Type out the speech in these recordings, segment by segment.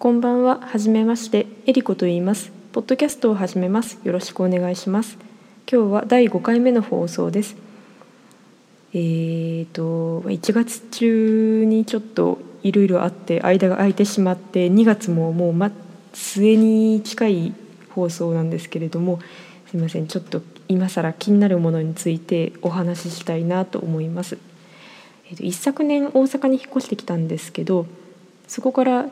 こんばんは。はじめまして。えりこと言います。ポッドキャストを始めます。よろしくお願いします。今日は第5回目の放送です。えーと1月中にちょっといろいろあって間が空いてしまって2月ももう、末に近い放送なんですけれどもすいませんちょっと今更気になるものについてお話ししたいなと思います。えー、と一昨年大阪に引っ越してきたんですけどそこから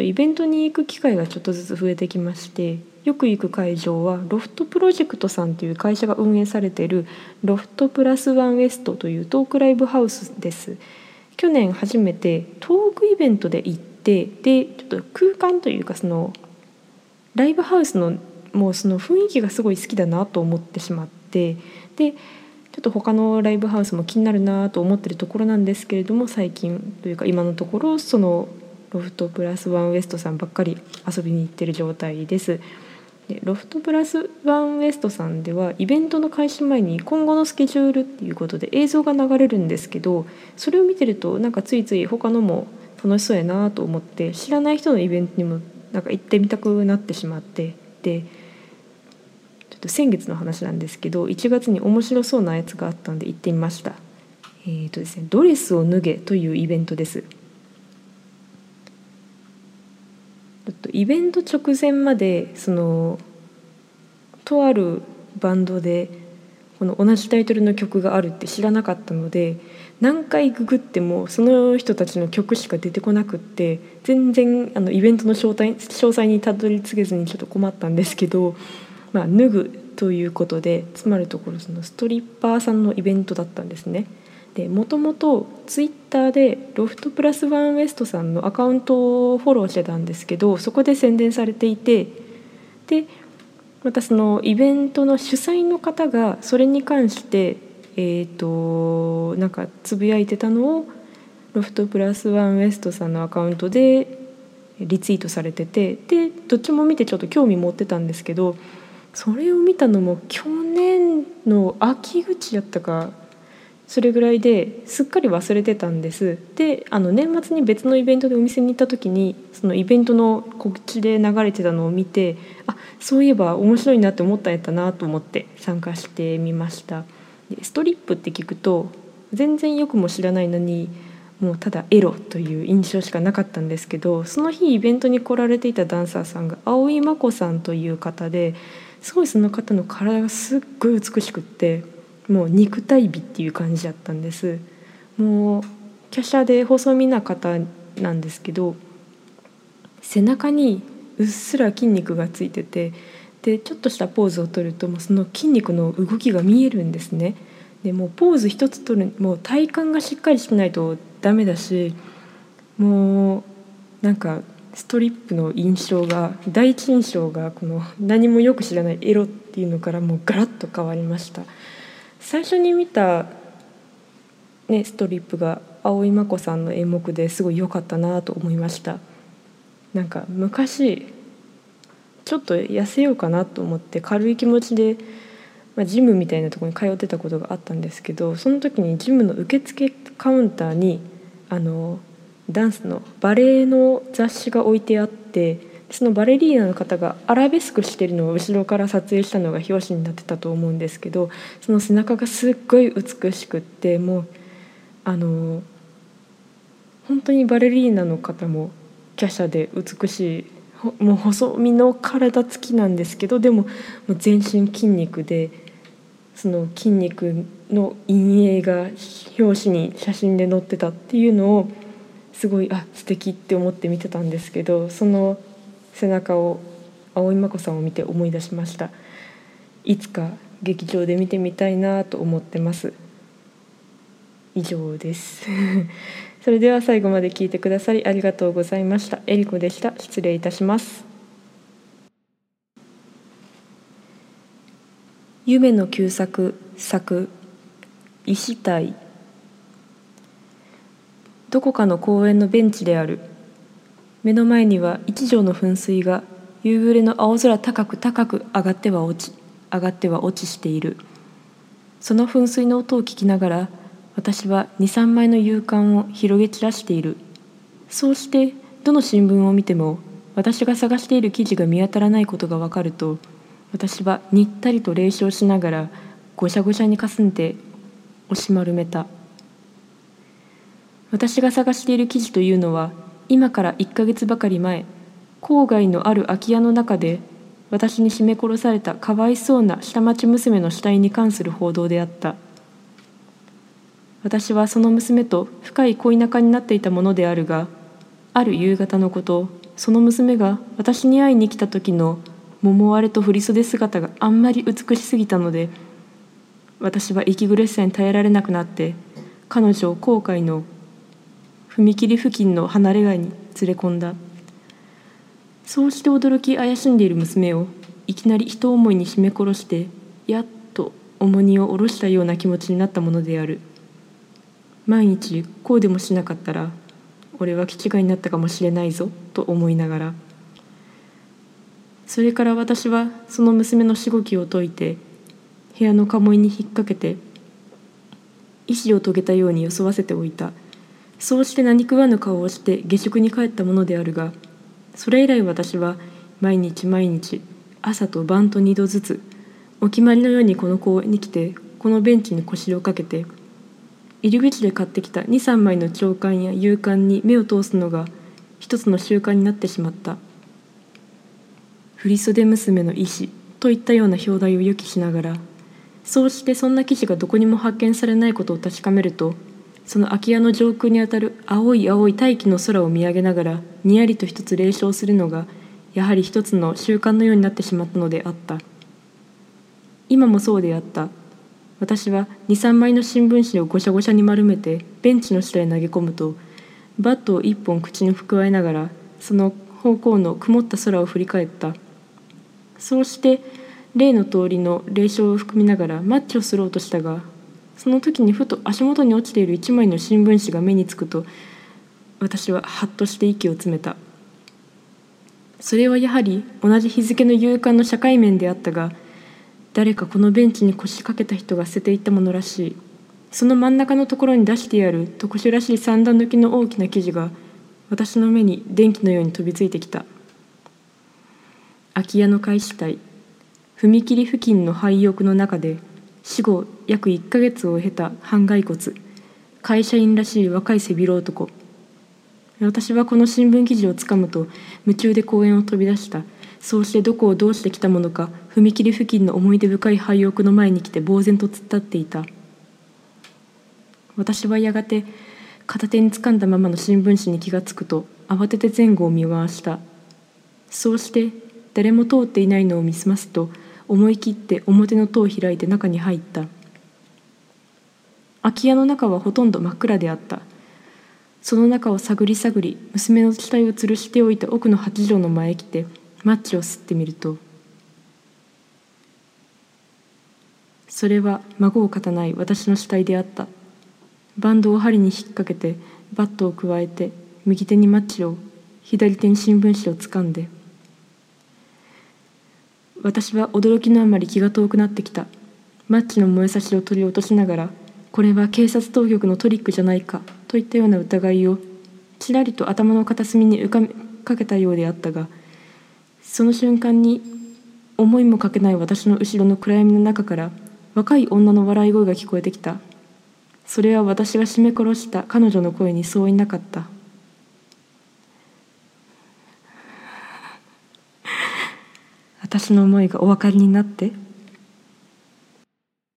イベントに行く機会がちょっとずつ増えてきましてよく行く会場はロフトプロジェクトさんという会社が運営されているロフトプラスワンウエストというトークライブハウスです。去年初めてトークイベントで行ってでちょっと空間というかそのライブハウスのもうその雰囲気がすごい好きだなと思ってしまってでちょっと他のライブハウスも気になるなと思ってるところなんですけれども最近というか今のところそのロフトプラスワンウエストさんばっかり遊びに行ってる状態です。でロフトプラスワンウエストさんではイベントの開始前に今後のスケジュールっていうことで映像が流れるんですけどそれを見てるとなんかついつい他のも楽しそうやなと思って知らない人のイベントにもなんか行ってみたくなってしまってでちょっと先月の話なんですけど1月に面白そうなやつがあったんで行ってみました。えーとですね、ドレスを脱げというイベントです。イベント直前までそのとあるバンドでこの同じタイトルの曲があるって知らなかったので何回ググってもその人たちの曲しか出てこなくって全然あのイベントの詳細詳細にたどり着けずにちょっと困ったんですけど、まあ、脱ぐということでつまるところそのストリッパーさんのイベントだったんですね。でもともとツイッターでロフトプラスワンウエストさんのアカウントをフォローしてたんですけどそこで宣伝されていてでまたそのイベントの主催の方がそれに関してえーとなんかつぶやいてたのをロフトプラスワンウエストさんのアカウントでリツイートされててでどっちも見てちょっと興味持ってたんですけどそれを見たのも去年の秋口やったかそれぐらいですっかり忘れてたんです。であの年末に別のイベントでお店に行った時にそのイベントの告知で流れてたのを見てあそういえば面白いなって思ったんやったなと思って参加してみました。でストリップって聞くと全然よくも知らないのにもうただエロという印象しかなかったんですけどその日イベントに来られていたダンサーさんが蒼井真子さんという方ですごいその方の体がすっごい美しくってもう肉体美っていう感じだったんですもう華奢で細身な方なんですけど背中にうっすら筋肉がついててでちょっとしたポーズをとるともうその筋肉の動きが見えるんですね。でもうポーズ一つ取るもう体幹がしっかりしないとダメだしもうなんかストリップの印象が第一印象がこの何もよく知らないエロっていうのからもうガラッと変わりました。最初に見た、ね、ストリップが蒼井真子さんの演目ですごい良かったなと思いました。なんか昔ちょっと痩せようかなと思って軽い気持ちで、まあ、ジムみたいなとこに通ってたことがあったんですけどその時にジムの受付カウンターにあのダンスのバレエの雑誌が置いてあってそのバレリーナの方がアラベスクしてるのを後ろから撮影したのが表紙になってたと思うんですけどその背中がすっごい美しくってもうあの本当にバレリーナの方も華奢で美しいもう細身の体つきなんですけどでももう全身筋肉でその筋肉の陰影が表紙に写真で載ってたっていうのをすごいあ素敵って思って見てたんですけどその背中を蒼井真子さんを見て思い出しました。いつか劇場で見てみたいなと思ってます。以上です。それでは最後まで聞いてくださりありがとうございました。えりこでした。失礼いたします。夢の旧作作石体どこかの公園のベンチである。目の前には一条の噴水が夕暮れの青空高く高く上がっては落ち上がっては落ちしている。その噴水の音を聞きながら私は23枚の勇敢を広げ散らしている。そうしてどの新聞を見ても私が探している記事が見当たらないことが分かると私はにったりと冷笑しながらごしゃごしゃにかすんで押し丸めた。私が探している記事というのは今から1ヶ月ばかり前郊外のある空き家の中で私に絞め殺されたかわいそうな下町娘の死体に関する報道であった。私はその娘と深い恋仲になっていたものであるがある夕方のことその娘が私に会いに来た時の桃割れと振袖姿があんまり美しすぎたので私は息苦しさに耐えられなくなって彼女を後悔の踏切付近の離れ街に連れ込んだ。そうして驚き怪しんでいる娘をいきなり一思いに絞め殺してやっと重荷を下ろしたような気持ちになったものである。毎日こうでもしなかったら俺は気違いになったかもしれないぞと思いながら。それから私はその娘のしごきを解いて部屋の鴨居に引っ掛けて意志を遂げたように装わせておいた。そうして何食わぬ顔をして下宿に帰ったものであるがそれ以来私は毎日毎日朝と晩と2度ずつお決まりのようにこの公園に来てこのベンチに腰をかけて入り口で買ってきた23枚の朝刊や夕刊に目を通すのが一つの習慣になってしまった。振袖娘の意志といったような表題を予期しながらそうしてそんな記事がどこにも発見されないことを確かめるとその空き家の上空にあたる青い青い大気の空を見上げながらにやりと一つ冷笑するのがやはり一つの習慣のようになってしまったのであった。今もそうであった。私は23枚の新聞紙をごしゃごしゃに丸めてベンチの下へ投げ込むとバットを一本口にくわえながらその方向の曇った空を振り返った。そうして例の通りの霊障を含みながらマッチをすろうとしたがその時にふと足元に落ちている一枚の新聞紙が目につくと私はハッとして息を詰めた。それはやはり同じ日付の夕刊の社会面であったが誰かこのベンチに腰掛けた人が捨てていったものらしい。その真ん中のところに出してある特殊らしい三段抜きの大きな生地が私の目に電気のように飛びついてきた。空き家の開始体踏切付近の廃屋の中で死後約1ヶ月を経た半骸骨。会社員らしい若い背広男。私はこの新聞記事をつかむと夢中で公園を飛び出した。そうしてどこをどうしてきたものか踏切付近の思い出深い廃屋の前に来て呆然と突っ立っていた。私はやがて片手に掴んだままの新聞紙に気がつくと慌てて前後を見回した。そうして誰も通っていないのを見すますと思い切って表の戸を開いて中に入った。空き家の中はほとんど真っ暗であった。その中を探り探り娘の死体を吊るしておいた奥の八畳の前へ来てマッチを吸ってみると。それは孫をかたない私の死体であった。バンドを針に引っ掛けてバットをくわえて右手にマッチを左手に新聞紙をつかんで私は驚きのあまり気が遠くなってきた。マッチの燃えさしを取り落としながらこれは警察当局のトリックじゃないかといったような疑いをちらりと頭の片隅に浮かべかけたようであったがその瞬間に思いもかけない私の後ろの暗闇の中から若い女の笑い声が聞こえてきた。それは私が絞め殺した彼女の声にそういなかった。私の思いがお分かりになって。